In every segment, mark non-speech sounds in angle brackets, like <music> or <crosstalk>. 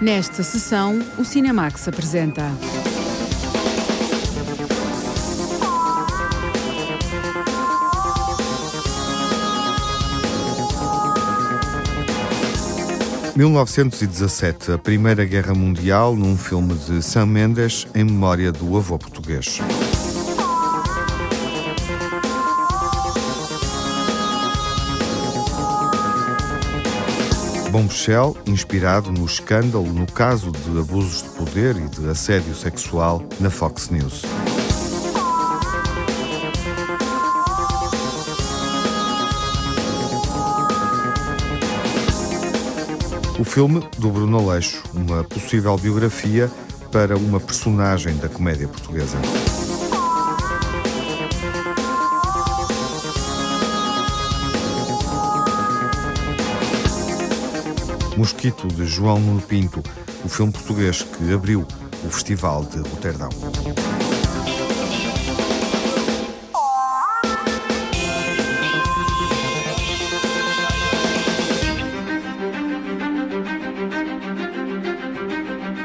Nesta sessão, o Cinemax apresenta. ...1917, a Primeira Guerra Mundial, num filme de Sam Mendes, em memória do avô português. Bombshell, inspirado no escândalo no caso de abusos de poder e de assédio sexual na Fox News. O filme do Bruno Aleixo, uma possível biografia para uma personagem da comédia portuguesa. Mosquito, de João Nuno Pinto, o filme português que abriu o Festival de Roterdão.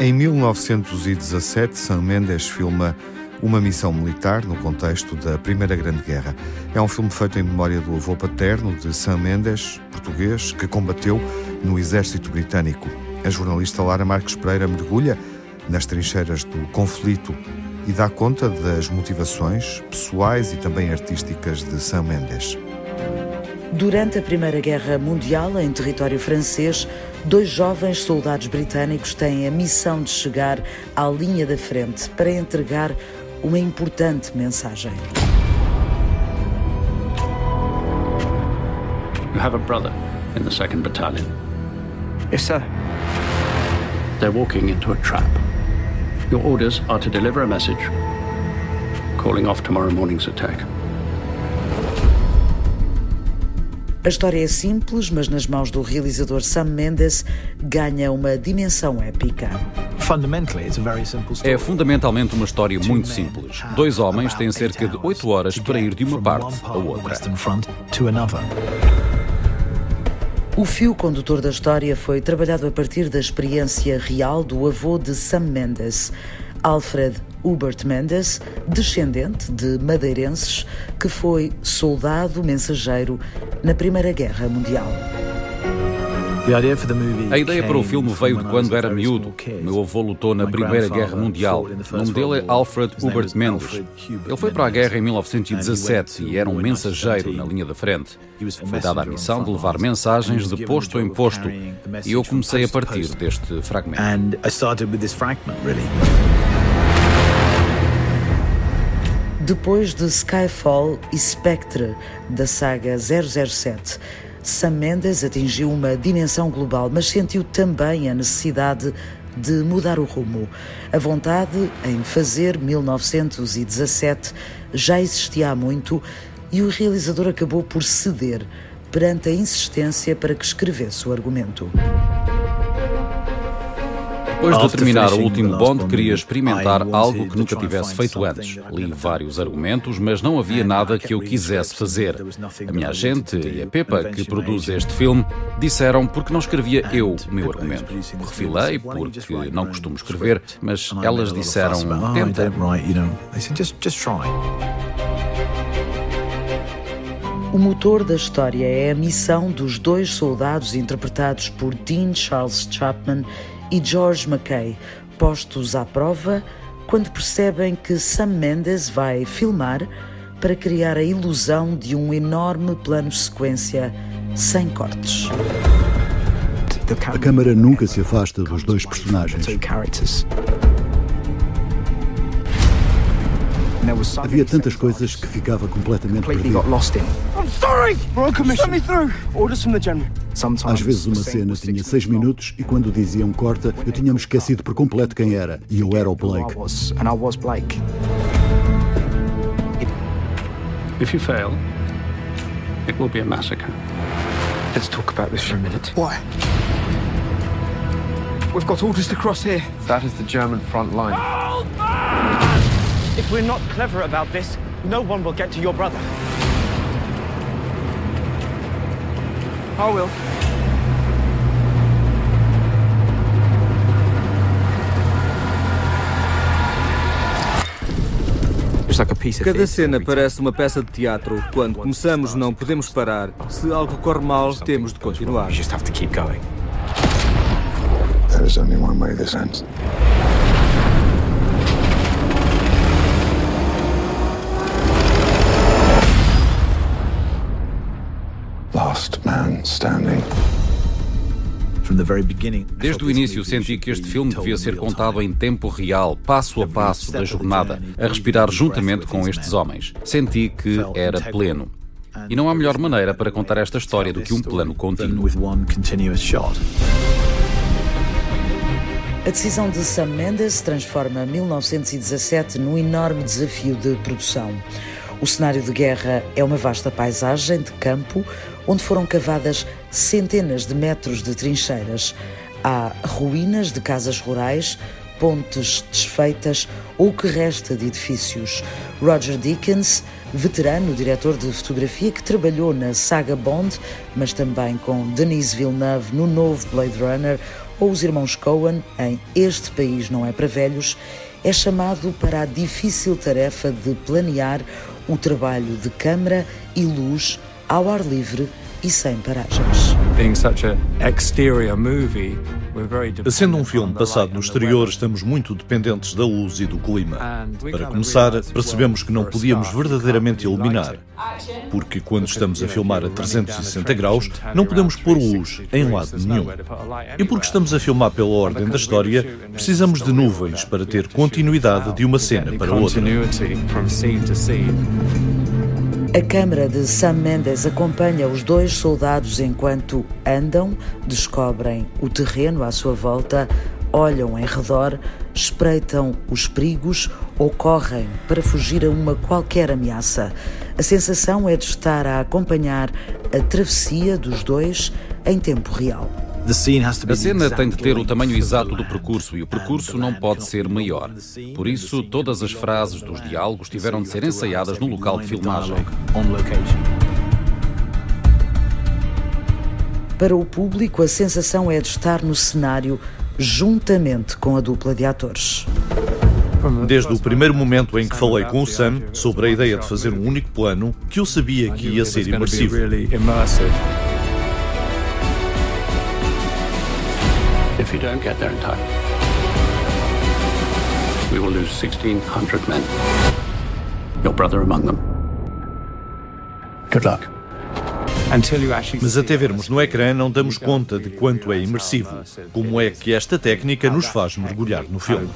Em 1917, Sam Mendes filma uma missão militar no contexto da Primeira Grande Guerra. É um filme feito em memória do avô paterno de Sam Mendes, português, que combateu no exército britânico. A jornalista Lara Marques Pereira mergulha nas trincheiras do conflito e dá conta das motivações pessoais e também artísticas de Sam Mendes. Durante a Primeira Guerra Mundial, em território francês, dois jovens soldados britânicos têm a missão de chegar à linha da frente para entregar uma importante mensagem. You have a brother in the 2nd Battalion. Yes, sir. They're walking into a trap. Your orders are to deliver a message calling off tomorrow morning's attack. A história é simples, mas nas mãos do realizador Sam Mendes ganha uma dimensão épica. É fundamentalmente uma história muito simples. Dois homens têm cerca de oito horas para ir de uma parte a outra. O fio condutor da história foi trabalhado a partir da experiência real do avô de Sam Mendes, Alfred Hubert Mendes, descendente de madeirenses, que foi soldado mensageiro na Primeira Guerra Mundial. A ideia para o filme veio de quando era miúdo. Meu avô lutou na Primeira Guerra Mundial. O nome dele é Alfred Hubert Mendes. Ele foi para a guerra em 1917 e era um mensageiro na linha da frente. Foi dada a missão de levar mensagens de posto em posto e eu comecei a partir deste fragmento. Depois de Skyfall e Spectre, da saga 007, Sam Mendes atingiu uma dimensão global, mas sentiu também a necessidade de mudar o rumo. A vontade em fazer 1917 já existia há muito e o realizador acabou por ceder perante a insistência para que escrevesse o argumento. Depois de terminar o último Bond, queria experimentar algo que nunca tivesse feito antes. Li vários argumentos, mas não havia nada que eu quisesse fazer. A minha agente e a Pepa, que produz este filme, disseram porque não escrevia eu o meu argumento. Refilei porque não costumo escrever, mas elas disseram: tenta. O motor da história é a missão dos dois soldados interpretados por Dean Charles Chapman e George McKay, postos à prova quando percebem que Sam Mendes vai filmar para criar a ilusão de um enorme plano sequência sem cortes. A câmara nunca se afasta dos dois personagens. Havia tantas coisas que ficava completamente perdido. Às vezes uma cena tinha seis minutos e quando diziam corta, eu tinha-me esquecido por completo quem era. E eu era o Blake. If you fail, it will be a massacre. Let's talk about this for a minute. Why? We've got orders to cross here. That is the German front line. If we're not clever about this, no one will get to your brother. I will. Cada cena parece uma peça de teatro. Quando começamos, não podemos parar. Se algo corre mal, temos de continuar. There's only one way this ends. Desde o início senti que este filme devia ser contado em tempo real, passo a passo da jornada, a respirar juntamente com estes homens. Senti que era pleno. E não há melhor maneira para contar esta história do que um plano contínuo. A decisão de Sam Mendes transforma 1917 num enorme desafio de produção. O cenário de guerra é uma vasta paisagem de campo onde foram cavadas centenas de metros de trincheiras. Há ruínas de casas rurais, pontes desfeitas ou o que resta de edifícios. Roger Dickens, veterano diretor de fotografia que trabalhou na saga Bond, mas também com Denis Villeneuve no novo Blade Runner ou os irmãos Coen em Este País Não É Para Velhos, é chamado para a difícil tarefa de planear o trabalho de câmara e luz ao ar livre e sem paragens. Sendo um filme passado no exterior, estamos muito dependentes da luz e do clima. Para começar, percebemos que não podíamos verdadeiramente iluminar, porque quando estamos a filmar a 360 graus, não podemos pôr luz em lado nenhum. E porque estamos a filmar pela ordem da história, precisamos de nuvens para ter continuidade de uma cena para outra. A câmara de Sam Mendes acompanha os dois soldados enquanto andam, descobrem o terreno à sua volta, olham em redor, espreitam os perigos ou correm para fugir a uma qualquer ameaça. A sensação é de estar a acompanhar a travessia dos dois em tempo real. A cena tem de ter o tamanho exato do percurso e o percurso não pode ser maior. Por isso, todas as frases dos diálogos tiveram de ser ensaiadas no local de filmagem. Para o público, a sensação é de estar no cenário juntamente com a dupla de atores. Desde o primeiro momento em que falei com o Sam sobre a ideia de fazer um único plano, que eu sabia que ia ser imersivo. If you don't get there in time, we will lose 1,600 men. Your brother among them. Good luck. Mas até vermos no ecrã não damos conta de quanto é imersivo, como é que esta técnica nos faz mergulhar no filme.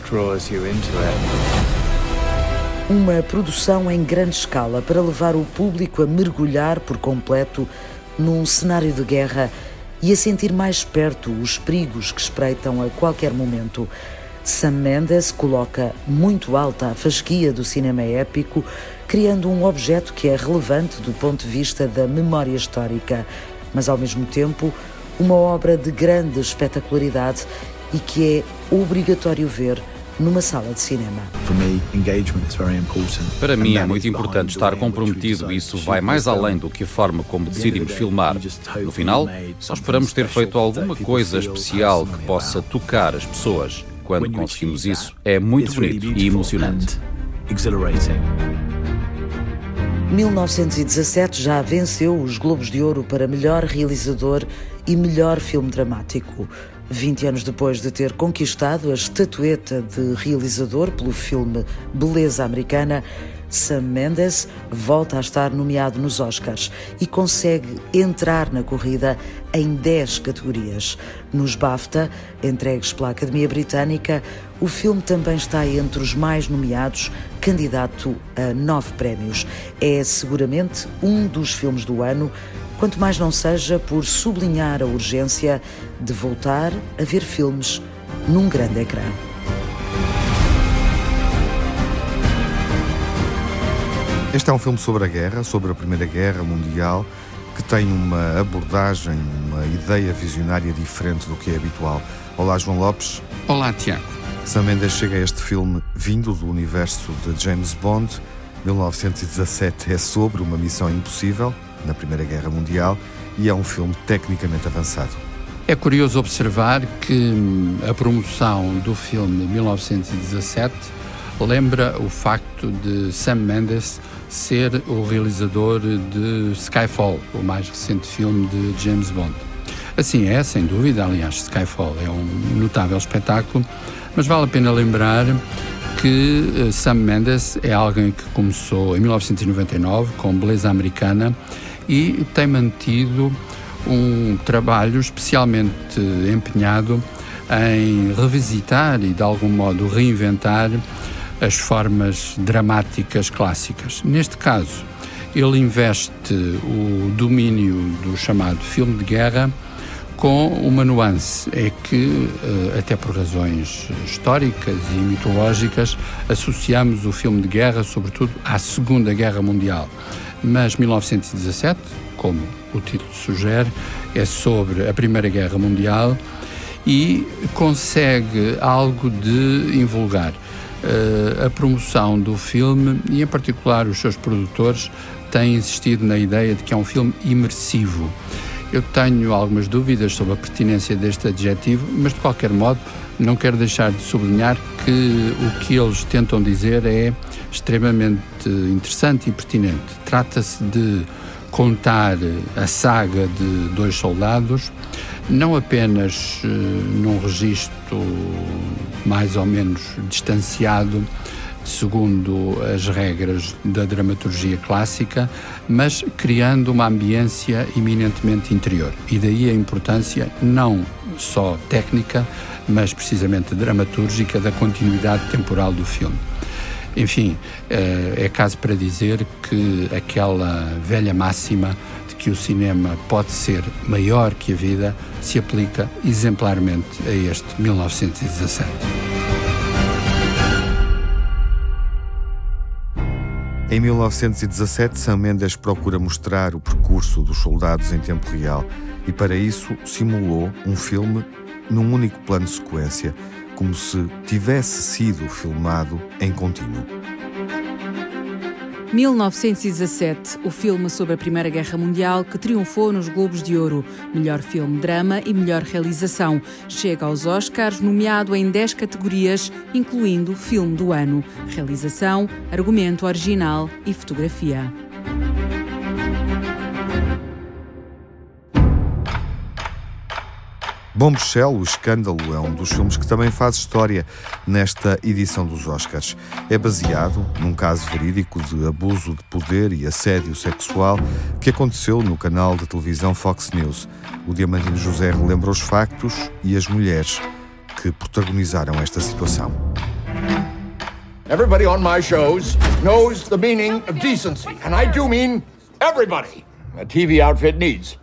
Uma produção em grande escala para levar o público a mergulhar por completo num cenário de guerra e a sentir mais perto os perigos que espreitam a qualquer momento. Sam Mendes coloca muito alta a fasquia do cinema épico, criando um objeto que é relevante do ponto de vista da memória histórica, mas ao mesmo tempo uma obra de grande espetacularidade e que é obrigatório ver numa sala de cinema. Para mim é muito importante estar comprometido e isso vai mais além do que a forma como decidimos filmar. No final, só esperamos ter feito alguma coisa especial que possa tocar as pessoas. Quando conseguimos isso, é muito bonito e emocionante. 1917 já venceu os Globos de Ouro para melhor realizador e melhor filme dramático. 20 anos depois de ter conquistado a estatueta de realizador pelo filme Beleza Americana, Sam Mendes volta a estar nomeado nos Oscars e consegue entrar na corrida em 10 categorias. Nos BAFTA, entregues pela Academia Britânica, o filme também está entre os mais nomeados, candidato a nove prémios. É seguramente um dos filmes do ano quanto mais não seja por sublinhar a urgência de voltar a ver filmes num grande ecrã. Este é um filme sobre a guerra, sobre a Primeira Guerra Mundial, que tem uma abordagem, uma ideia visionária diferente do que é habitual. Olá, João Lopes. Olá, Tiago. Sam Mendes chega a este filme vindo do universo de James Bond. 1917 é sobre uma missão impossível, na Primeira Guerra Mundial e é um filme tecnicamente avançado. É curioso observar que hum, a promoção do filme 1917 lembra o facto de Sam Mendes ser o realizador de Skyfall, o mais recente filme de James Bond. Assim é, sem dúvida, aliás, Skyfall é um notável espetáculo, mas vale a pena lembrar que eh, Sam Mendes é alguém que começou em 1999 com Beleza Americana e tem mantido um trabalho especialmente empenhado em revisitar e de algum modo reinventar as formas dramáticas clássicas. Neste caso, ele investe o domínio do chamado filme de guerra com uma nuance, é que, eh, até por razões históricas e mitológicas, associamos o filme de guerra, sobretudo, à Segunda Guerra Mundial. Mas 1917, como o título sugere, é sobre a Primeira Guerra Mundial e consegue algo de invulgar. Uh, a promoção do filme e, em particular, os seus produtores têm insistido na ideia de que é um filme imersivo. Eu tenho algumas dúvidas sobre a pertinência deste adjetivo, mas de qualquer modo não quero deixar de sublinhar que o que eles tentam dizer é extremamente interessante e pertinente. Trata-se de contar a saga de dois soldados, não apenas uh, num registro mais ou menos distanciado, segundo as regras da dramaturgia clássica, mas criando uma ambiência eminentemente interior. E daí a importância não só técnica, mas precisamente dramatúrgica da continuidade temporal do filme. Enfim, eh, é caso para dizer que aquela velha máxima de que o cinema pode ser maior que a vida se aplica exemplarmente a este 1917. Em 1917, Sam Mendes procura mostrar o percurso dos soldados em tempo real e, para isso, simulou um filme num único plano de sequência, como se tivesse sido filmado em contínuo. 1917, o filme sobre a Primeira Guerra Mundial que triunfou nos Globos de Ouro, melhor filme drama e melhor realização. Chega aos Oscars nomeado em 10 categorias, incluindo filme do ano, realização, argumento original e fotografia. Bombshell, o escândalo, é um dos filmes que também faz história nesta edição dos Oscars. É baseado num caso verídico de abuso de poder e assédio sexual que aconteceu no canal de televisão Fox News. O Diamantino José relembra os factos e as mulheres que protagonizaram esta situação. Everybody on my shows knows the meaning of decency, and I do mean everybody. A TV outfit needs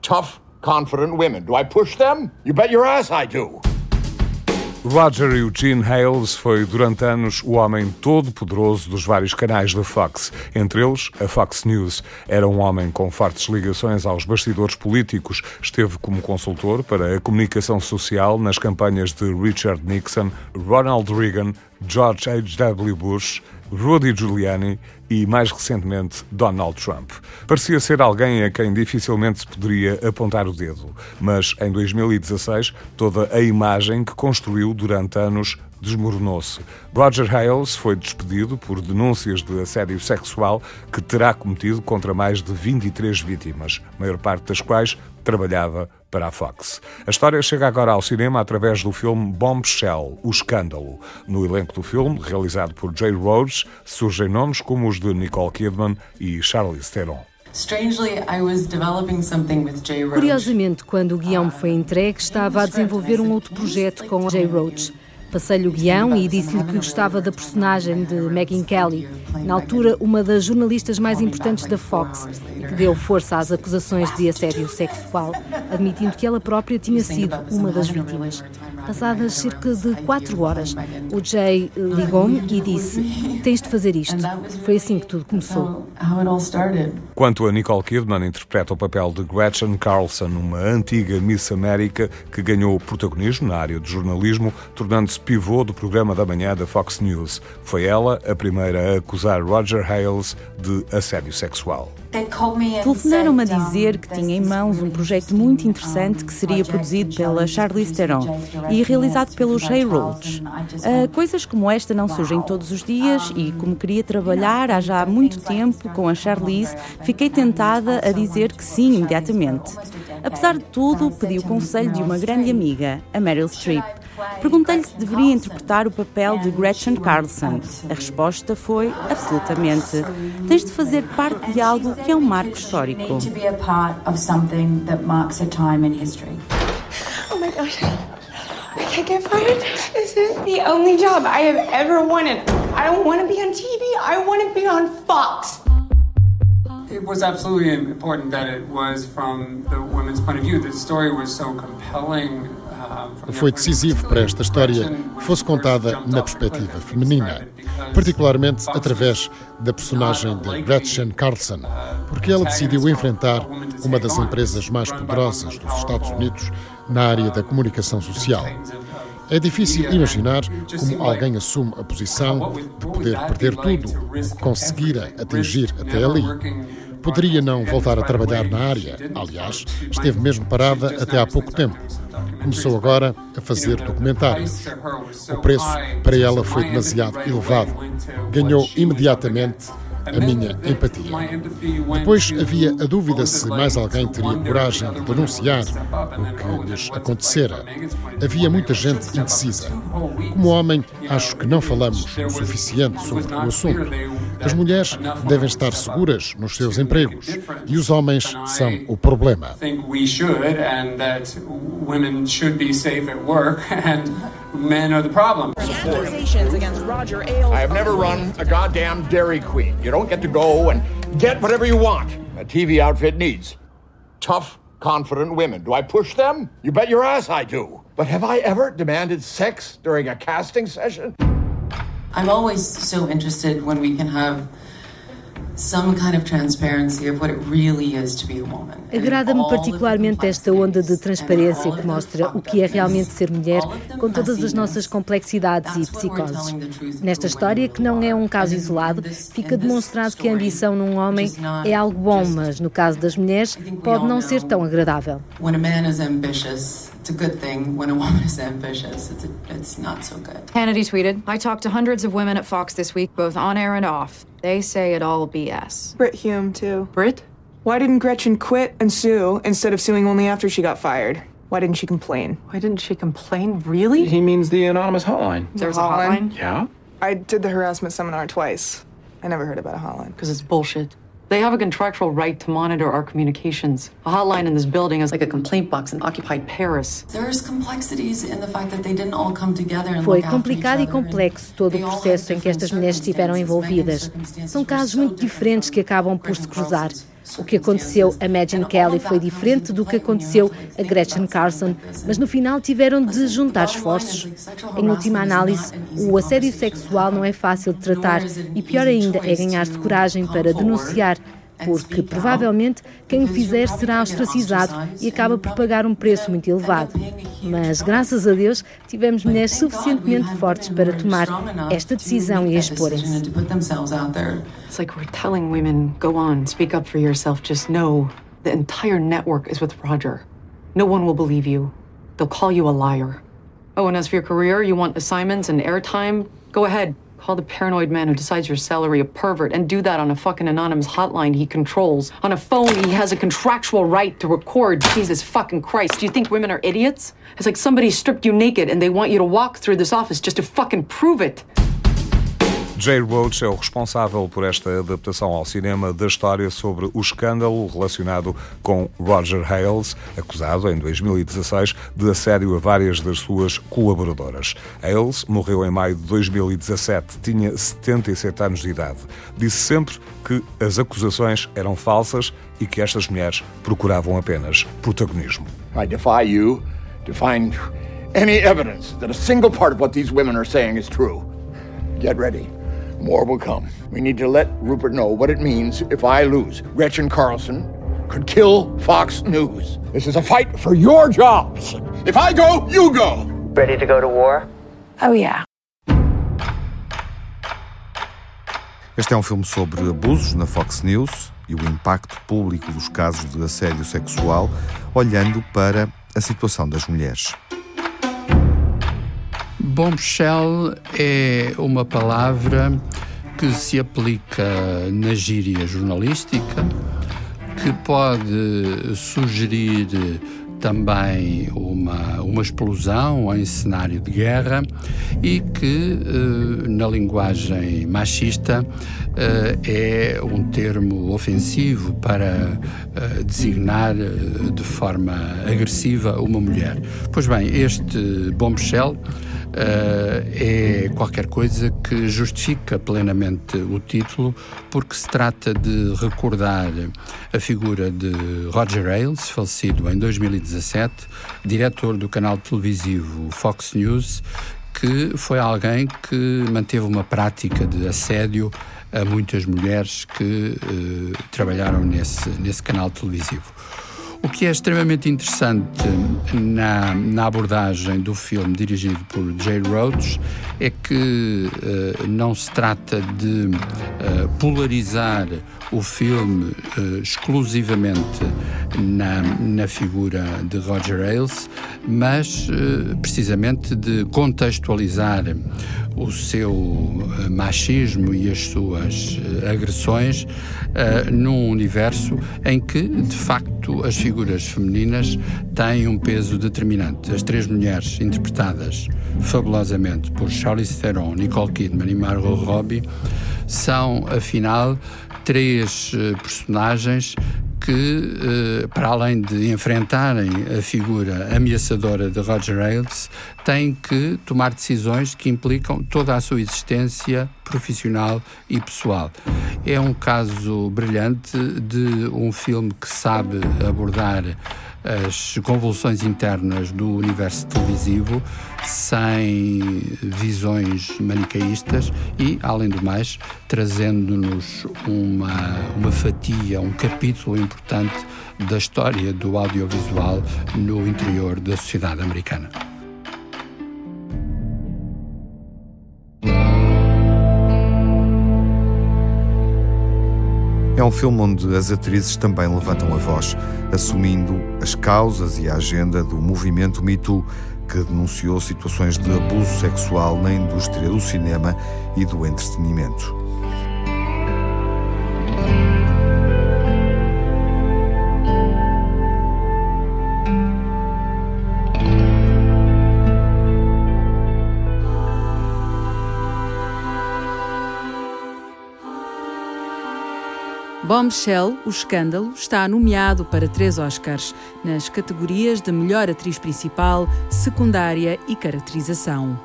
tough confident women. Do I push them? You bet your ass I do. Roger Eugene Hales foi durante anos o homem todo-poderoso dos vários canais da Fox, entre eles a Fox News. Era um homem com fortes ligações aos bastidores políticos. Esteve como consultor para a comunicação social nas campanhas de Richard Nixon, Ronald Reagan, George H.W. Bush, Rudy Giuliani e, mais recentemente, Donald Trump. Parecia ser alguém a quem dificilmente se poderia apontar o dedo, mas em 2016 toda a imagem que construiu durante anos desmoronou-se. Roger Hales foi despedido por denúncias de assédio sexual que terá cometido contra mais de 23 vítimas, maior parte das quais trabalhava para a Fox. A história chega agora ao cinema através do filme Bombshell, O Escândalo. No elenco do filme, realizado por Jay Rhodes, surgem nomes como os de Nicole Kidman e Charlize Theron. Curiosamente, quando o guião me foi entregue, estava a desenvolver um outro projeto com Jay Roach. Passei-lhe o guião e disse-lhe que gostava da personagem de Megan Kelly, na altura uma das jornalistas mais importantes da Fox, e que deu força às acusações de assédio sexual, admitindo que ela própria tinha sido uma das vítimas. Passadas cerca de quatro horas, o Jay ligou-me e disse: Tens de fazer isto. Foi assim que tudo começou. Quanto a Nicole Kidman, interpreta o papel de Gretchen Carlson, uma antiga Miss América que ganhou protagonismo na área de jornalismo, tornando-se pivô do programa da manhã da Fox News. Foi ela a primeira a acusar Roger Hales de assédio sexual. Telefonaram-me a dizer que tinha em mãos um projeto muito interessante que seria produzido pela Charlize Theron e realizado pelos Roach. Uh, coisas como esta não surgem todos os dias e, como queria trabalhar há já muito tempo com a Charlize, fiquei tentada a dizer que sim imediatamente. Apesar de tudo, pedi o conselho de uma grande amiga, a Meryl Streep. Perguntei-lhe se deveria interpretar o papel de Gretchen Carlson. A resposta foi absolutamente. Tens de fazer parte de algo que é um marco histórico. Oh my gosh. I can't get fired. This is the only job I have ever wanted. I don't want to be on TV. I want to be on Fox. It was absolutely important that it was from the women's point of view. The story was so compelling. Foi decisivo para esta história que fosse contada na perspectiva feminina, particularmente através da personagem de Gretchen Carlson, porque ela decidiu enfrentar uma das empresas mais poderosas dos Estados Unidos na área da comunicação social. É difícil imaginar como alguém assume a posição de poder perder tudo o que conseguira atingir até ali. Poderia não voltar a trabalhar na área, aliás, esteve mesmo parada até há pouco tempo. Começou agora a fazer documentários. O preço para ela foi demasiado elevado. Ganhou imediatamente a minha empatia. Depois havia a dúvida se mais alguém teria coragem de denunciar o que lhes acontecera. Havia muita gente indecisa. Como homem, acho que não falamos o suficiente sobre o assunto. As mulheres devem estar seguras nos seus empregos e os homens são o problema. Men are the problem. Accusations against Roger Ailes. I have never run a goddamn Dairy Queen. You don't get to go and get whatever you want. A TV outfit needs tough, confident women. Do I push them? You bet your ass I do. But have I ever demanded sex during a casting session? I'm always so interested when we can have Agrada-me particularmente esta onda de transparência que mostra o que é realmente ser mulher, com todas as nossas complexidades e psicoses. Nesta história, que não é um caso isolado, fica demonstrado que a ambição num homem é algo bom, mas no caso das mulheres, pode não ser tão agradável. It's a good thing when a woman is ambitious. It's, a, it's not so good. Hannity tweeted, I talked to hundreds of women at Fox this week, both on air and off. They say it all BS. Brit Hume, too. Brit? Why didn't Gretchen quit and sue instead of suing only after she got fired? Why didn't she complain? Why didn't she complain? Really? He means the anonymous hotline. There's a hotline? Yeah. I did the harassment seminar twice. I never heard about a hotline. Because it's bullshit. They have a contractual right to monitor our communications. A hotline in this building is like a complaint box in occupied Paris. There's complexities in the fact that they didn't all come together and Foi complicado e complexo todo o processo em que estas mulheres estiveram envolvidas. São casos muito diferentes que acabam por se cruzar. O que aconteceu a Megyn Kelly foi diferente do que aconteceu a Gretchen Carlson, mas no final tiveram de juntar esforços. Em última análise, o assédio sexual não é fácil de tratar e pior ainda é ganhar-se coragem para denunciar porque provavelmente quem o fizer será ostracizado e acaba por pagar um preço muito elevado. Mas graças a Deus tivemos mulheres suficientemente fortes para tomar esta decisão e exporem-se. It's like we're telling women, go on, speak up for yourself, just know the entire network is with Roger. No one will believe you. They'll call you a liar. Oh, and as for your career, you want assignments and airtime? Go ahead. Call the paranoid man who decides your salary a pervert and do that on a fucking anonymous hotline he controls. On a phone he has a contractual right to record. Jesus fucking Christ. Do you think women are idiots? It's like somebody stripped you naked and they want you to walk through this office just to fucking prove it. Jay Roach é o responsável por esta adaptação ao cinema da história sobre o escândalo relacionado com Roger Ailes, acusado em 2016 de assédio a várias das suas colaboradoras. Ailes morreu em maio de 2017, tinha 77 anos de idade. Disse sempre que as acusações eram falsas e que estas mulheres procuravam apenas protagonismo. I defy you to find any evidence that a single part of what these women are saying is true. Get ready. More will come. We need to let Rupert know what it means if I lose. Gretchen Carlson could kill Fox News. This is a fight for your jobs. If I go, you go. Ready to go to war? Oh, yeah. Este é um filme sobre abusos na Fox News e o impacto público dos casos de assédio sexual, olhando para a situação das mulheres. Bombshell é uma palavra que se aplica na gíria jornalística, que pode sugerir também uma, uma explosão em cenário de guerra e que, eh, na linguagem machista, eh, é um termo ofensivo para eh, designar de forma agressiva uma mulher. Pois bem, este bombshell é qualquer coisa que justifica plenamente o título, porque se trata de recordar a figura de Roger Ailes, falecido em 2017, diretor do canal televisivo Fox News, que foi alguém que manteve uma prática de assédio a muitas mulheres que uh, trabalharam nesse, nesse canal televisivo. O que é extremamente interessante na, na abordagem do filme dirigido por Jay Roach é que uh, não se trata de uh, polarizar o filme uh, exclusivamente na, na figura de Roger Ailes, mas precisamente de contextualizar o seu machismo e as suas agressões num universo em que, de facto, as figuras femininas têm um peso determinante. As três mulheres interpretadas fabulosamente por Charlize Theron, Nicole Kidman e Margot Robbie são, afinal, três personagens que, uh, para além de enfrentarem a figura ameaçadora de Roger Ailes, têm que tomar decisões que implicam toda a sua existência profissional e pessoal. É um caso brilhante de um filme que sabe abordar as convulsões internas do universo televisivo sem visões manicaístas e, além do mais, trazendo-nos uma, uma fatia, um capítulo importante da história do audiovisual no interior da sociedade americana. É um filme onde as atrizes também levantam a voz, assumindo as causas e a agenda do movimento Me Too, que denunciou situações de abuso sexual na indústria do cinema e do entretenimento. Bombshell, O Escândalo, está nomeado para três Oscars, nas categorias de melhor atriz principal, secundária e caracterização.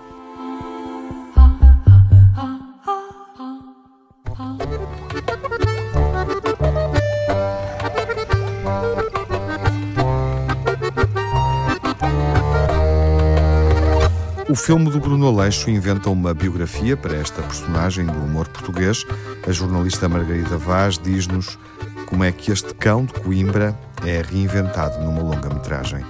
O filme do Bruno Aleixo inventa uma biografia para esta personagem do humor português. A jornalista Margarida Vaz diz-nos como é que este cão de Coimbra é reinventado numa longa-metragem.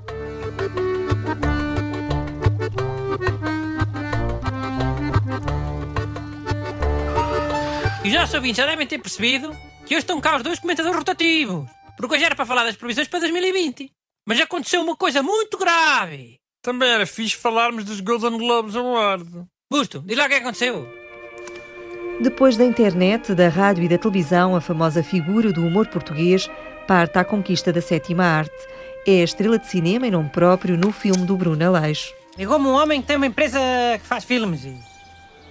E já ouvintes já devem ter percebido que hoje estão cá os dois comentadores rotativos. Porque hoje era para falar das previsões para 2020. Mas aconteceu uma coisa muito grave. Também era fixe falarmos dos Golden Globes Award. Busto, diz lá o que aconteceu. Depois da internet, da rádio e da televisão, a famosa figura do humor português parte à conquista da sétima arte. É a estrela de cinema em nome próprio no filme do Bruno Aleixo. Ligou-me um homem que tem uma empresa que faz filmes e,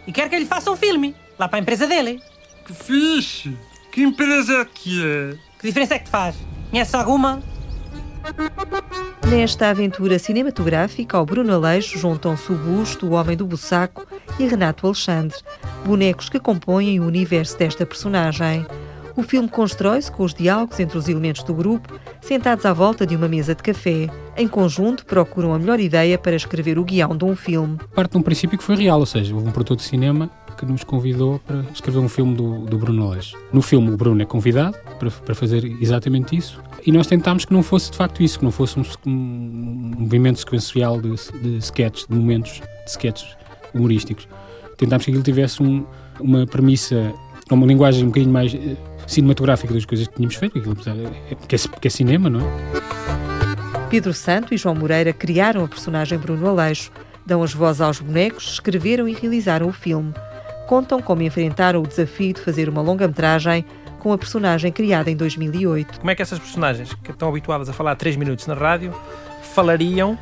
e quer que ele faça um filme lá para a empresa dele. Que fixe! Que empresa é que é? Que diferença é que te faz? Conhece alguma? Nesta aventura cinematográfica, ao Bruno Aleixo juntam-se o Busto, o Homem do Bussaco e Renato Alexandre, bonecos que compõem o universo desta personagem. O filme constrói-se com os diálogos entre os elementos do grupo, sentados à volta de uma mesa de café. Em conjunto, procuram a melhor ideia para escrever o guião de um filme. Parte de um princípio que foi real, ou seja, houve um produtor de cinema que nos convidou para escrever um filme do, do Bruno Aleixo. No filme, o Bruno é convidado para, para fazer exatamente isso e nós tentámos que não fosse de facto isso, que não fosse um, um movimento sequencial de, de sketches, de momentos de sketches humorísticos. Tentámos que aquilo tivesse um, uma premissa, uma linguagem um bocadinho mais uh, cinematográfica das coisas que tínhamos feito, aquilo, é, porque, é, é cinema, não é? Pedro Santo e João Moreira criaram a personagem Bruno Aleixo, dão as vozes aos bonecos, escreveram e realizaram o filme. Contam como enfrentaram o desafio de fazer uma longa-metragem com a personagem criada em 2008. Como é que essas personagens, que estão habituadas a falar 3 minutos na rádio, falariam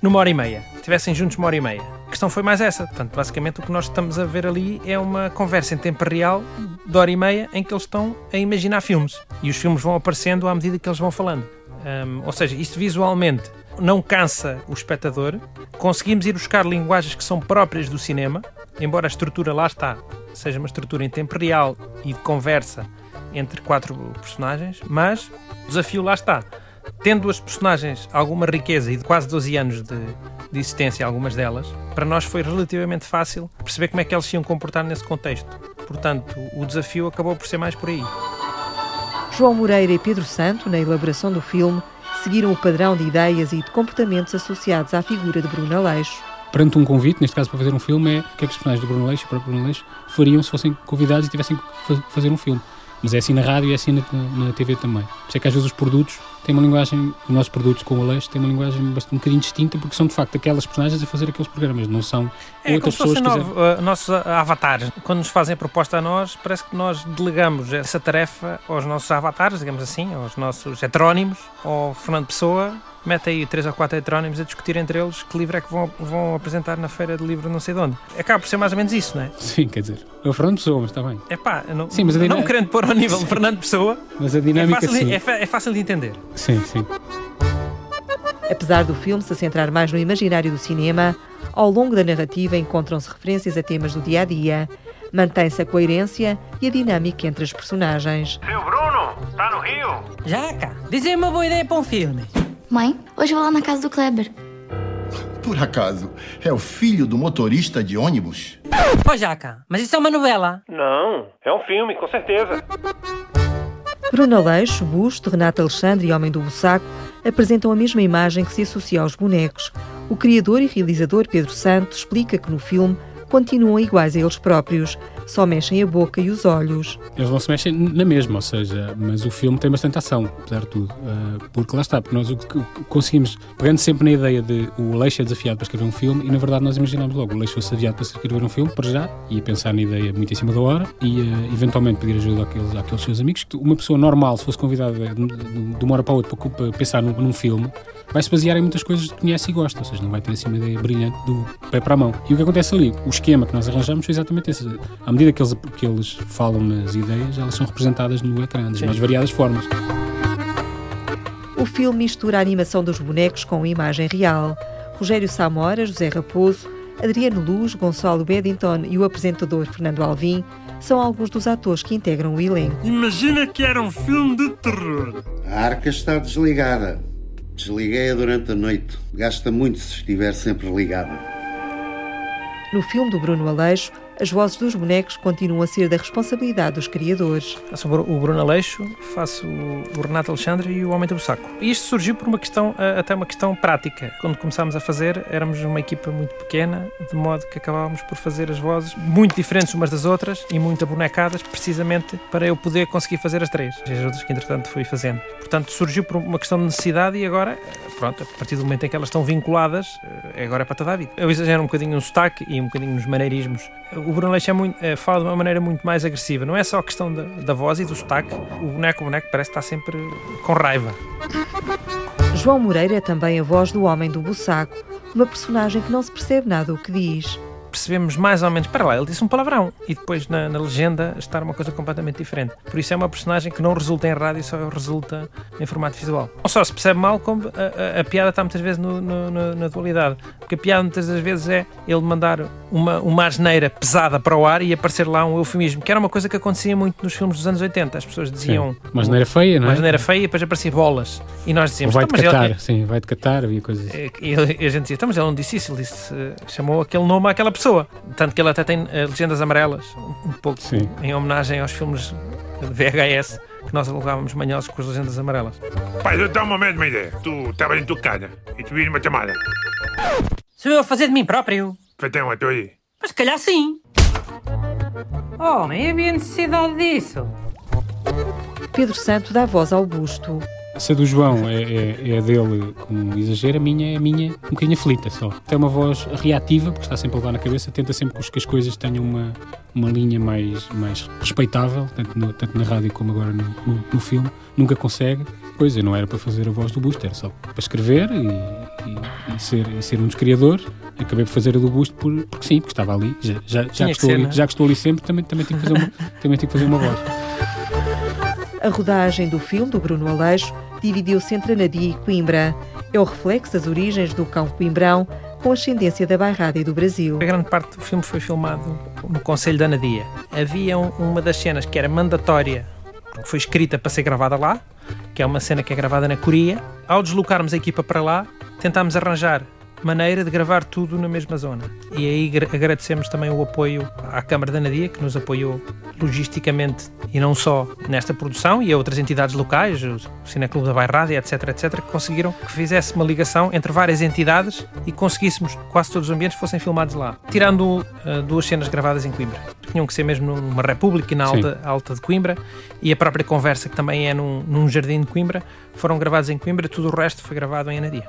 numa hora e meia? Se estivessem juntos uma hora e meia. A questão foi mais essa. Portanto, basicamente o que nós estamos a ver ali é uma conversa em tempo real de hora e meia em que eles estão a imaginar filmes. E os filmes vão aparecendo à medida que eles vão falando. Um, ou seja, isto visualmente não cansa o espectador. Conseguimos ir buscar linguagens que são próprias do cinema, embora a estrutura lá está, seja uma estrutura em tempo real e de conversa entre quatro personagens, mas o desafio lá está. Tendo as personagens alguma riqueza e de quase 12 anos de, de existência, algumas delas, para nós foi relativamente fácil perceber como é que elas se iam comportar nesse contexto. Portanto, o desafio acabou por ser mais por aí. João Moreira e Pedro Santo, na elaboração do filme, seguiram o padrão de ideias e de comportamentos associados à figura de Bruno Aleixo. Perante um convite, neste caso para fazer um filme, é o que é que os personagens de Bruno Aleixo e o próprio Bruno Aleixo fariam se fossem convidados e tivessem que fazer um filme. Mas é assim na rádio e é assim na, na, TV também. Por isso é que às vezes os produtos têm uma linguagem, os nossos produtos com o Aleixo têm uma linguagem bastante um bocadinho distinta porque são de facto aquelas personagens a fazer aqueles programas, não são é, outras como pessoas. Novo, uh, nossos avatares, quando nos fazem a proposta a nós, parece que nós delegamos essa tarefa aos nossos avatares, digamos assim, aos nossos heterónimos, ao Fernando Pessoa, mete aí três ou quatro heterónimos a discutir entre eles que livro é que vão, vão apresentar na feira de livro não sei de onde. Acaba por ser mais ou menos isso, não é? Sim, quer dizer, é o Fernando Pessoa, mas está bem. É pá, não, sim, mas dinâmica... não querendo pôr ao nível de Fernando Pessoa, mas a dinâmica é fácil. De, é, é fácil de entender. Sim, sim. Apesar do filme se centrar mais no imaginário do cinema, ao longo da narrativa encontram-se referências a temas do dia a dia, mantém-se a coerência e a dinâmica entre as personagens. Seu Bruno, está no Rio? Jaca, dizem uma boa ideia para um filme. Mãe, hoje eu vou lá na casa do Kleber. Por acaso, é o filho do motorista de ônibus? Ô, Jaca, mas isso é uma novela. Não, é um filme, com certeza. Bruno Aleixo, Busto, Renato Alexandre e Homem do Bussaco apresentam a mesma imagem que se associa aos bonecos. O criador e realizador Pedro Santos explica que no filme continuam iguais a eles próprios, só mexem a boca e os olhos. Eles não se mexem na mesma, ou seja, mas o filme tem bastante ação, apesar de tudo. Uh, porque lá está, porque nós o que conseguimos, pegando sempre na ideia de o Leixo é desafiado para escrever um filme, e na verdade nós imaginamos logo o Leixo fosse desafiado para escrever um filme, para já, ia pensar na ideia muito em cima da hora, e uh, eventualmente pedir ajuda àqueles, àqueles seus amigos. Uma pessoa normal, se fosse convidada de, uma hora para outra para, para pensar num, num filme, vai se basear em muitas coisas que conhece e gosta, ou seja, não vai ter assim uma ideia brilhante do pé para a mão. E o que acontece ali, o esquema que nós arranjamos foi exatamente esse. À medida que eles, que eles falam nas ideias, elas são representadas no ecrã, das mais variadas formas. O filme mistura a animação dos bonecos com a imagem real. Rogério Samora, José Raposo, Adriano Luz, Gonçalo Beddington e o apresentador Fernando Alvim são alguns dos atores que integram o elenco. Imagina que era um filme de terror. A arca está desligada. Desliguei-a durante a noite. Gasta muito se estiver sempre ligada. No filme do Bruno Aleixo, as vozes dos bonecos continuam a ser da responsabilidade dos criadores. Faço o Bruno Aleixo, faço o Renato Alexandre e o Homem do Saco. Isto surgiu por uma questão, até uma questão prática. Quando começámos a fazer, éramos uma equipa muito pequena, de modo que acabávamos por fazer as vozes muito diferentes umas das outras e muito abonecadas, precisamente para eu poder conseguir fazer as três. As outras que, entretanto, fui fazendo. Portanto, surgiu por uma questão de necessidade e agora, pronto, a partir do momento em que elas estão vinculadas, eh, agora é para toda a vida. Eu exagero um bocadinho no sotaque e um bocadinho nos maneirismos. Bruno Aleixo é muito, é, fala de uma maneira muito mais agressiva. Não é só a questão da, da voz e do sotaque. O boneco, o boneco parece estar sempre com raiva. João Moreira é também a voz do Homem do Bussaco, uma personagem que não se percebe nada o que diz percebemos mais ou menos, para lá, ele disse um palavrão e depois na, na, legenda estar uma coisa completamente diferente. Por isso é uma personagem que não resulta em rádio, só resulta em formato visual. Não só se percebe mal, como a, a, a piada está muitas vezes no, no, no, na dualidade. Porque a piada muitas das vezes é ele mandar uma, uma asneira pesada para o ar e aparecer lá um eufemismo, que era uma coisa que acontecia muito nos filmes dos anos 80. As pessoas diziam. Sim. Uma asneira feia, não é? Uma asneira feia e depois aparecia bolas. E nós dizíamos. Vai-te catar, ele... sim, vai-te catar, havia coisas assim. E, e, a gente dizia, então, mas ele não disse isso, ele disse, chamou aquele nome àquela pessoa. Tanto que ele até tem uh, legendas amarelas, um, pouco Sim. em homenagem aos filmes de VHS que nós alugávamos manhosos com as legendas amarelas. Pai, dá um momento uma ideia. Tu estavas em tua casa e tu uma chamada. Sou eu a fazer de mim próprio? Então, estou aí. Mas se calhar sim. Oh, nem havia necessidade disso. Pedro Santo dá voz ao busto. Se a do João é, é, é dele com exagero, a minha é a minha um bocadinho aflita só. Tem uma voz reativa, porque está sempre a levar na cabeça, tenta sempre que as coisas tenham uma, uma linha mais, mais respeitável, tanto, no, tanto na rádio como agora no, no, no, filme. Nunca consegue. Pois, eu não era para fazer a voz do Busto, era só para escrever e, e, e ser, e ser um dos criadores. Acabei por fazer a do Busto por, porque sim, porque estava ali. Já, já, já, que, estou, ali, é? já que estou ali sempre, também, também, tenho que fazer uma, <laughs> também tenho que fazer uma voz. A rodagem do filme do Bruno Aleixo dividiu-se entre Anadia e Coimbra. É o reflexo das origens do cão coimbrão com ascendência da Bairrada e do Brasil. A grande parte do filme foi filmado no Conselho da Anadia. Havia uma das cenas que era mandatória, foi escrita para ser gravada lá, que é uma cena que é gravada na Coreia. Ao deslocarmos a equipa para lá, tentámos arranjar maneira de gravar tudo na mesma zona. E aí agradecemos também o apoio à Câmara da Nadia, que nos apoiou logisticamente e não só nesta produção, e a outras entidades locais, o Cineclube da Bairrada, etc, etc, que conseguiram que fizesse uma ligação entre várias entidades e conseguíssemos que quase todos os ambientes fossem filmados lá. Tirando uh, duas cenas gravadas em Coimbra. Tinham que ser mesmo numa República e na alta, alta de Coimbra, e a própria conversa, que também é num, num jardim de Coimbra, foram gravados em Coimbra, tudo o resto foi gravado em Anadia.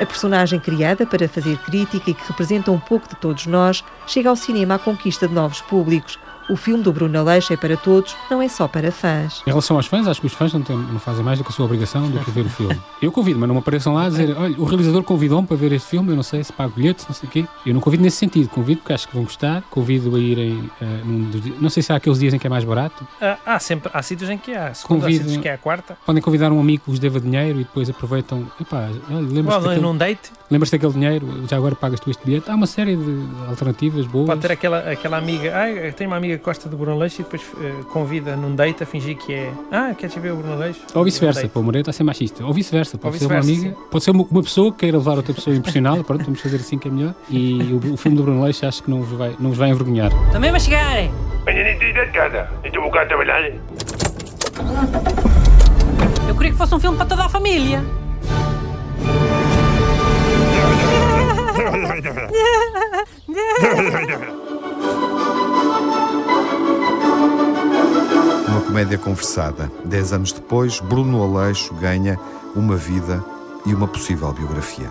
A personagem criada para fazer crítica e que representa um pouco de todos nós chega ao cinema à conquista de novos públicos, o filme do Bruno Aleixo é para todos, não é só para fãs. Em relação aos fãs, acho que os fãs não, tem, não fazem mais do que a sua obrigação do que ver o filme. <laughs> Eu convido, mas não me apareçam lá a dizer, olha, o realizador convidou-me para ver este filme, eu não sei se pago bilhetes, não sei o quê. Eu não convido nesse sentido, convido porque acho que vão gostar, convido a irem, uh, num dos, não sei se há aqueles dias em que é mais barato. Uh, há sempre, há sítios em que há, segundo convido, há sítios que é a quarta. Podem convidar um amigo que vos deva dinheiro e depois aproveitam, epá, lembras-te daquele, num date? Lembras daquele dinheiro, já agora pagas tu este bilhete. Há uma série de alternativas boas. Pode ter aquela, aquela amiga, ah, tenho uma amiga gosta do Bruno Leixo e depois uh, convida num date a fingir que é Ah, queres ver o Bruno Leixo? Ou vice-versa, para o Moreira está a ser machista. Ou vice-versa, pode vice ser uma amiga, sim. pode ser uma, uma, pessoa que queira levar outra pessoa a impressioná-la, pronto, vamos fazer assim que é melhor. E o, o filme do Bruno Leixo acho que não vos vai, não vos vai envergonhar. Também vai chegar! Venha nem de casa, estou um bocado a trabalhar. Eu queria que fosse um filme para toda a família. <laughs> Uma comédia conversada. Dez anos depois, Bruno Aleixo ganha uma vida e uma possível biografia.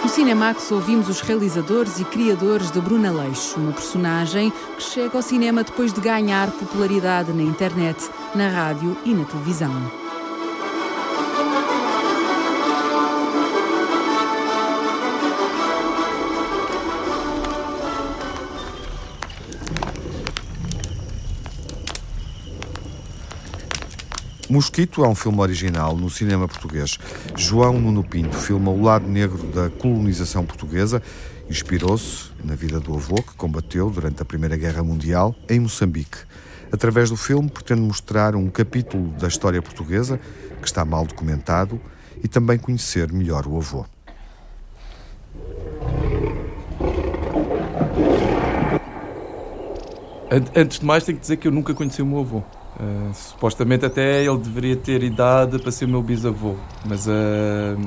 No Cinemax ouvimos os realizadores e criadores de Bruna Leixo, uma personagem que chega ao cinema depois de ganhar popularidade na internet, na rádio e na televisão. Mosquito é um filme original no cinema português. João Nuno Pinto filma o lado negro da colonização portuguesa. Inspirou-se na vida do avô, que combateu durante a Primeira Guerra Mundial em Moçambique. Através do filme, pretende mostrar um capítulo da história portuguesa que está mal documentado e também conhecer melhor o avô. Antes de mais, tenho que dizer que eu nunca conheci o meu avô. Uh, supostamente até ele deveria ter idade para ser meu bisavô, mas uh,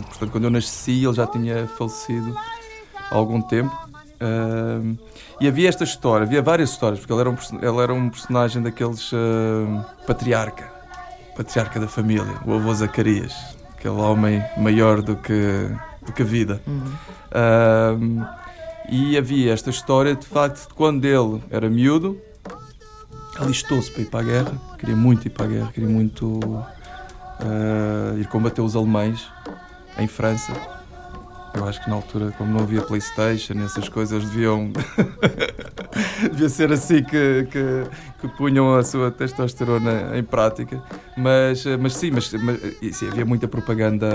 portanto quando eu nasci ele já tinha falecido há algum tempo. Uh, e havia esta história, havia várias histórias, porque ele era um, ele era um personagem daqueles patriarca, patriarca da família, o avô Zacarias, aquele homem maior do que, do que a vida. Uhum. e havia esta história de facto de quando ele era miúdo, alistou-se para ir para a guerra, queria muito ir para a guerra, queria muito uh, ir combater os alemães em França. Eu acho que na altura, como não havia Playstation, essas coisas deviam. <laughs> devia ser assim que, que, que, punham a sua testosterona em prática. Mas, mas sim, mas, mas sim, havia muita propaganda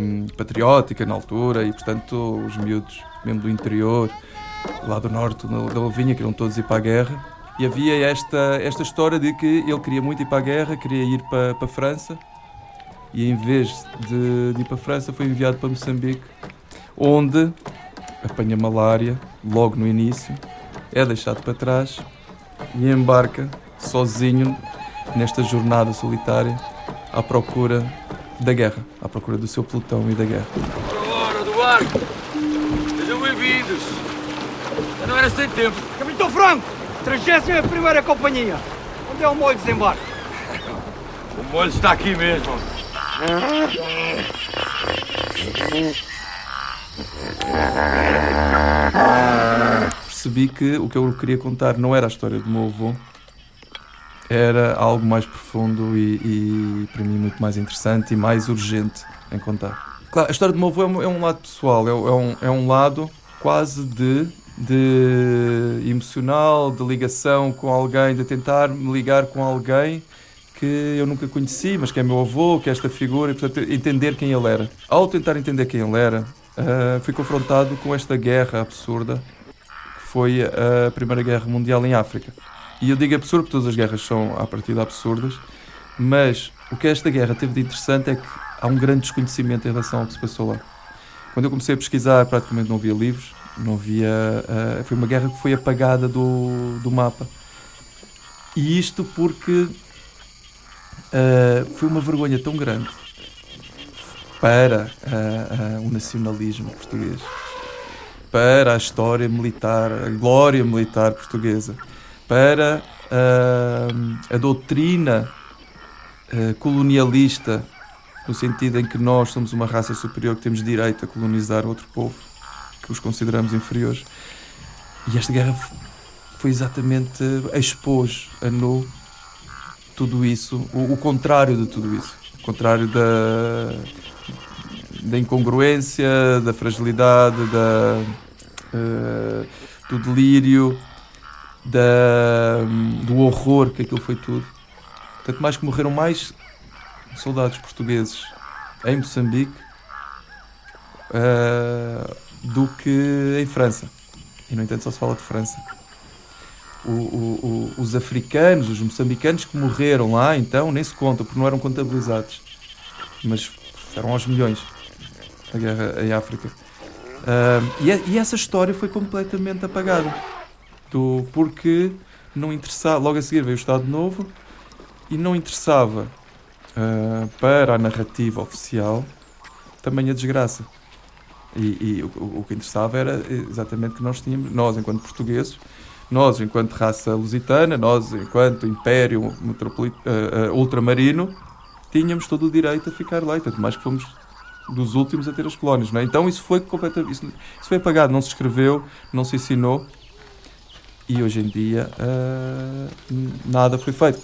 hum, patriótica na altura e, portanto, os miúdos, mesmo do interior, lá do norte da Levinha, queriam todos ir para a guerra e havia esta, esta história de que ele queria muito ir para a guerra, queria ir para, para a França, e em vez de, de ir para a França, foi enviado para Moçambique, onde apanha malária logo no início, é deixado para trás e embarca sozinho nesta jornada solitária à procura da guerra, à procura do seu pelotão e da guerra. desembarque. Sejam bem-vindos. Já não era sem tempo. Capitão Franco, 31 Companhia. Onde é o molho de desembarque? O molho está aqui mesmo. Percebi que o que eu queria contar não era a história do meu avô, era algo mais profundo e, e para mim muito mais interessante e mais urgente em contar. Claro, a história do meu avô é um, é um lado pessoal, é, é, um, é um lado quase de, de emocional, de ligação com alguém, de tentar me ligar com alguém que eu nunca conheci, mas que é meu avô, que é esta figura, e portanto entender quem ele era. Ao tentar entender quem ele era, uh, fui confrontado com esta guerra absurda que foi a Primeira Guerra Mundial em África. E eu digo absurdo porque todas as guerras são, à partida, absurdas, mas o que esta guerra teve de interessante é que há um grande desconhecimento em relação ao que se passou lá. Quando eu comecei a pesquisar, praticamente não havia livros, não havia. Uh, foi uma guerra que foi apagada do, do mapa. E isto porque uh, foi uma vergonha tão grande para uh, o nacionalismo português, para a história militar, a glória militar portuguesa, para a doutrina colonialista no sentido em que nós somos uma raça superior que temos direito a colonizar outro povo os consideramos inferiores. E esta guerra foi exatamente expôs a nu tudo isso, o, o, contrário de tudo isso, o contrário da, da incongruência, da fragilidade, da, uh, do delírio, da, do horror que aquilo foi tudo. Tanto mais que morreram mais soldados portugueses em Moçambique uh, do que em França. E, no entanto, só se fala de França. O, o, o, os africanos, os moçambicanos que morreram lá, então, nem se contam, porque não eram contabilizados. Mas eram aos milhões a guerra em África. Uh, e, e, essa história foi completamente apagada. Do, porque não interessava. Logo a seguir veio o Estado Novo e não interessava uh, para a narrativa oficial também a desgraça. E, e o, o, que interessava era exatamente que nós tínhamos, nós enquanto portugueses, nós enquanto raça lusitana, nós enquanto império uh, uh, ultramarino, tínhamos todo o direito a ficar lá, e tanto mais que fomos dos últimos a ter as colónias. Não é? Então isso foi completamente, isso, isso, foi apagado, não se escreveu, não se ensinou, e hoje em dia nada foi feito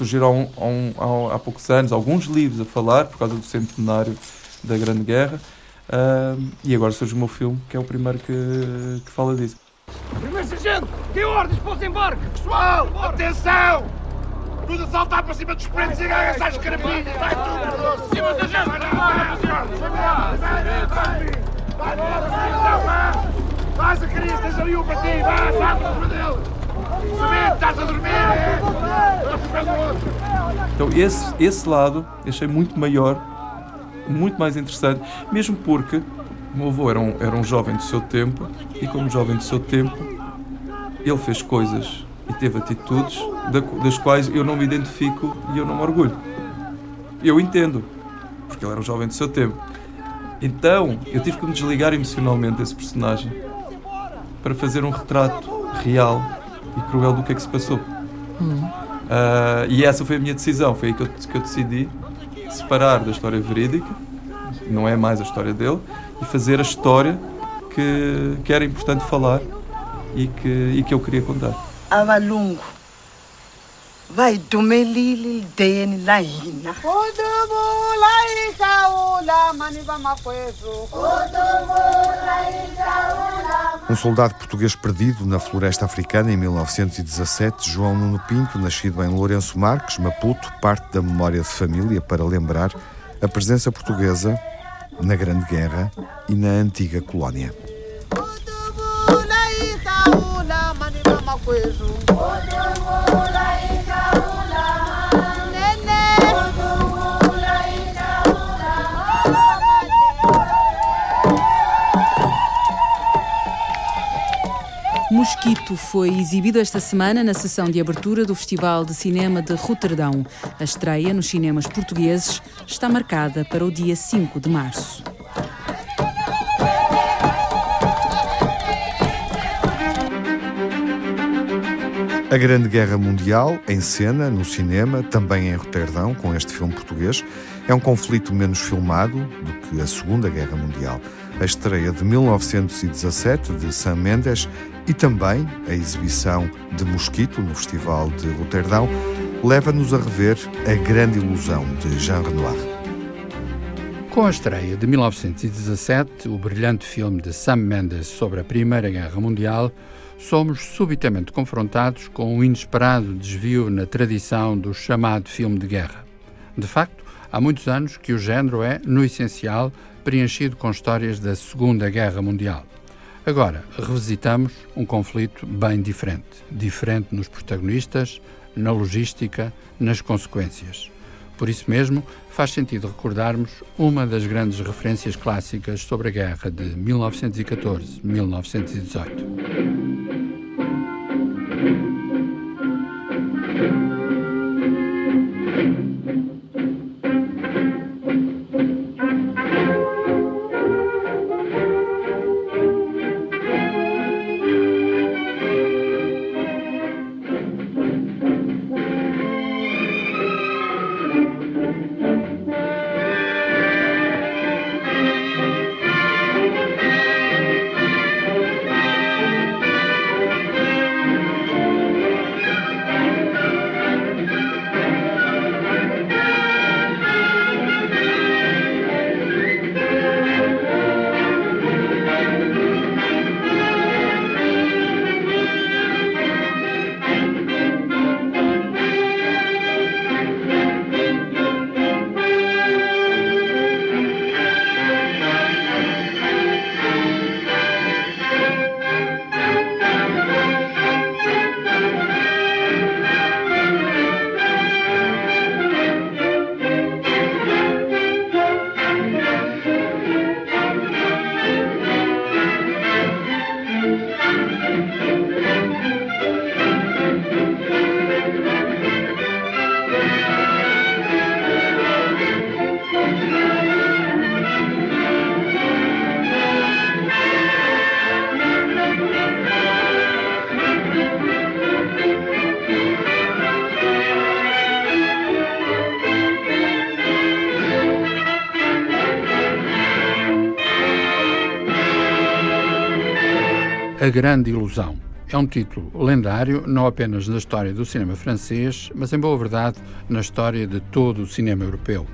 surgiram há, há, há, poucos anos alguns livros a falar, por causa do centenário da Grande Guerra, uh, e agora surge o meu filme, que é o primeiro que, que fala disso. Primeiro Sargento, dê ordens para o desembarque! Pessoal, atenção! Tudo a saltar para cima dos pretos e gagas às carabinhas! Vai tudo! Cima, Sargento! Vai, vai, vai! Vai, Zacarias, tens ali um para ti! Vai, salta para dele! estás a dormir! Então, esse, esse lado achei muito maior, muito mais interessante, mesmo porque o meu avô era um, era um jovem do seu tempo e, como jovem do seu tempo, ele fez coisas e teve atitudes das quais eu não me identifico e eu não me orgulho. Eu entendo, porque ele era um jovem do seu tempo. Então, eu tive que me desligar emocionalmente desse personagem para fazer um retrato real e cruel do que é que se passou. Uh, e essa foi a minha decisão, foi aí que eu, que eu decidi separar da história verídica, não é mais a história dele, e fazer a história que, que era importante falar e que, e que eu queria contar. Avalungu vai dumelile deni la hina udumula ikaula mani vamakwezu udumula ikaula um soldado português perdido na floresta africana em 1917, João Nuno Pinto, nascido em Lourenço Marques, Maputo, parte da memória de família para lembrar a presença portuguesa na Grande Guerra e na antiga colónia. Mosquito foi exibido esta semana na sessão de abertura do Festival de Cinema de Roterdão. A estreia nos cinemas portugueses está marcada para o dia 5 de março. A Grande Guerra Mundial, em cena, no cinema, também em Roterdão, com este filme português, é um conflito menos filmado do que a Segunda Guerra Mundial. A estreia de 1917 de Sam Mendes e também a exibição de Mosquito no Festival de Roterdão leva-nos a rever A Grande Ilusão de Jean Renoir. Com a estreia de 1917, o brilhante filme de Sam Mendes sobre a Primeira Guerra Mundial, somos subitamente confrontados com um inesperado desvio na tradição do chamado filme de guerra. De facto, há muitos anos que o género é, no essencial, preenchido com histórias da Segunda Guerra Mundial. Agora, revisitamos um conflito bem diferente. Diferente nos protagonistas, na logística, nas consequências. Por isso mesmo, faz sentido recordarmos uma das grandes referências clássicas sobre a guerra de 1914-1918. A Grande Ilusão. É um título lendário, não apenas na história do cinema francês, mas em boa verdade na história de todo o cinema europeu.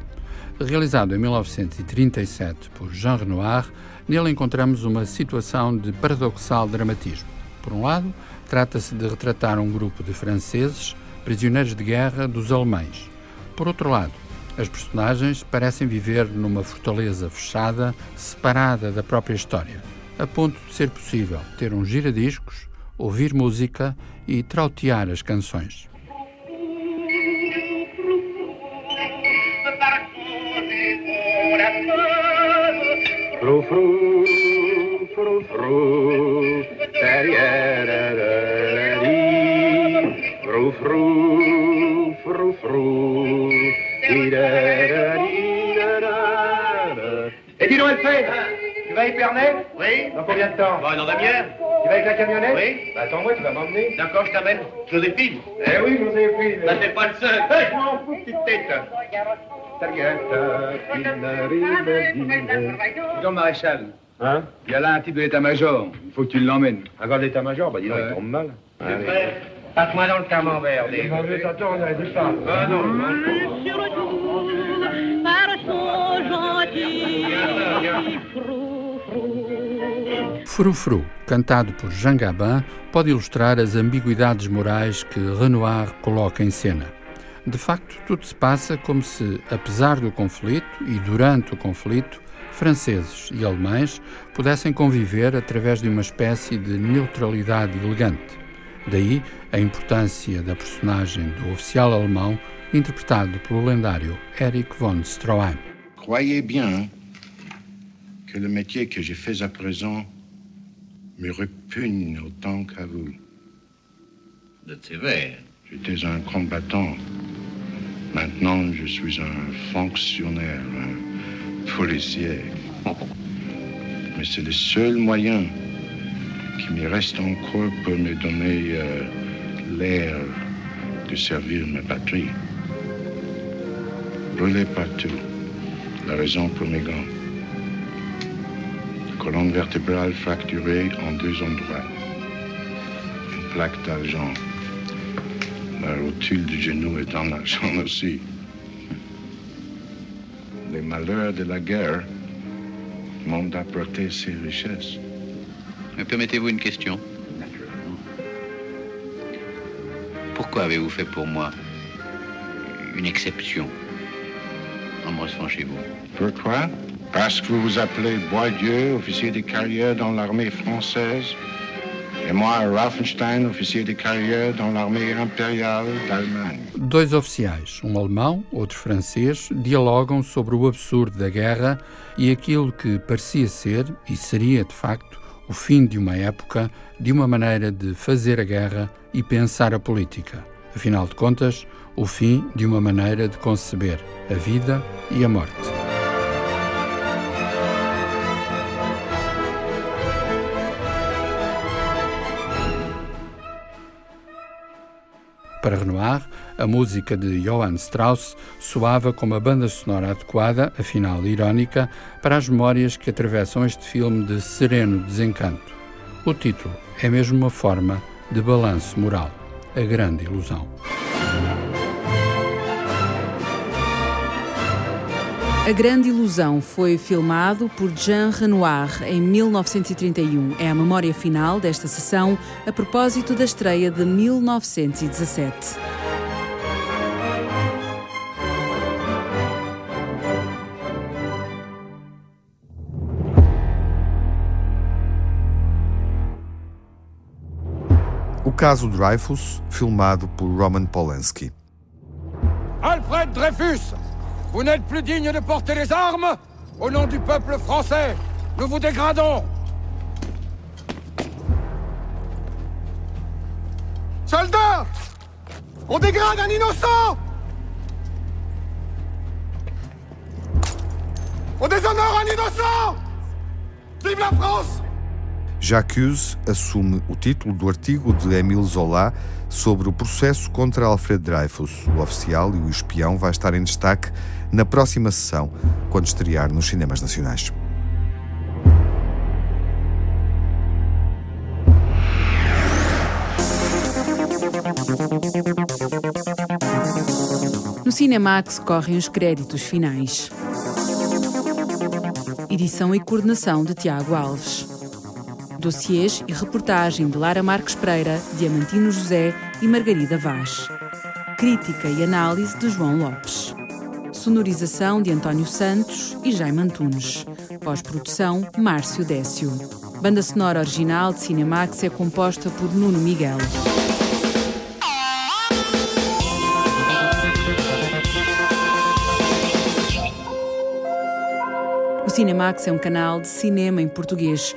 Realizado em 1937 por Jean Renoir, nele encontramos uma situação de paradoxal dramatismo. Por um lado, trata-se de retratar um grupo de franceses, prisioneiros de guerra dos alemães. Por outro lado, as personagens parecem viver numa fortaleza fechada, separada da própria história a ponto de ser possível ter um giradiscos, ouvir música e trautear as canções. Fru, fru, fru, fru, fru, fru, fru, fru, dis donc, elle fait vas à Épernay Oui. Dans combien de temps Bah, dans demi-heure. Tu vas avec la camionnette Oui. Bah, attends-moi, tu vas m'emmener. D'accord, je t'amène. Joséphine Eh oui, Joséphine. Bah, t'es pas le seul. Hé, je m'en fous, petite tête. Dis maréchal. Hein Il y a là un type de l'état-major. Il faut que tu l'emmènes. Un gars de l'état-major Bah, dis donc, il tombe mal. Passe-moi dans le camembert. Des... Attends, on a du pas. Ah non. Sur le tour, par son gentil Frufru, cantado por Jean Gabin, pode ilustrar as ambiguidades morais que Renoir coloca em cena. De facto, tudo se passa como se, apesar do conflito e durante o conflito, franceses e alemães pudessem conviver através de uma espécie de neutralidade elegante. Daí a importância da personagem do oficial alemão interpretado pelo lendário Erich von Stroheim. Croyez bien que le métier que je fais à présent me repugne autant qu'à vous. Êtes sévère. J'étais un combattant. Maintenant, je suis un fonctionnaire, un policier. <laughs> Mais c'est le seul moyen qui me reste encore pour me donner euh, l'air de servir ma patrie. Brûlé partout, la raison pour mes gants. Colonne vertébrale fracturée en deux endroits. Une plaque d'argent. La rotule du genou est en argent aussi. Les malheurs de la guerre m'ont apporté ces richesses. Me permettez-vous une question? Pourquoi avez-vous fait pour moi une exception? En me recevant chez vous Pourquoi? Parce que vous vous appelez Boisdieu, officier de carrière dans l'armée française, et moi, Rauffenstein, officier de carrière dans l'armée impériale d'Allemagne. Dois oficiais, um alemão, outro francês, dialogam sobre o absurdo da guerra e aquilo que parecia ser, e seria de facto, o fim de uma época, de uma maneira de fazer a guerra e pensar a política. Afinal de contas, o fim de uma maneira de conceber a vida e a morte. Para Renoir, a música de Johann Strauss soava como a banda sonora adequada, afinal irónica, para as memórias que atravessam este filme de sereno desencanto. O título é mesmo uma forma de balanço moral, a grande ilusão. A Grande Ilusão foi filmado por Jean Renoir em 1931. É a memória final desta sessão a propósito da estreia de 1917. O caso Dreyfus, filmado por Roman Polanski. Alfred Dreyfus, vous n'êtes plus digne de porter les armes. Au nom du peuple français, nous vous dégradons. Soldats On dégrade un innocent. On déshonore un innocent. Vive la France. Jacques assume o título do artigo de Émile Zola sobre o processo contra Alfred Dreyfus. O oficial e o espião vai estar em destaque na próxima sessão, quando estrear nos cinemas nacionais. No Cinemax correm os créditos finais. Edição e coordenação de Tiago Alves. Dossiês e reportagem de Lara Marques Pereira, Diamantino José e Margarida Vaz. Crítica e análise de João Lopes. Sonorização de António Santos e Jaime Antunes. Pós-produção, Márcio Décio. Banda sonora original de Cinemax é composta por Nuno Miguel. O Cinemax é um canal de cinema em português.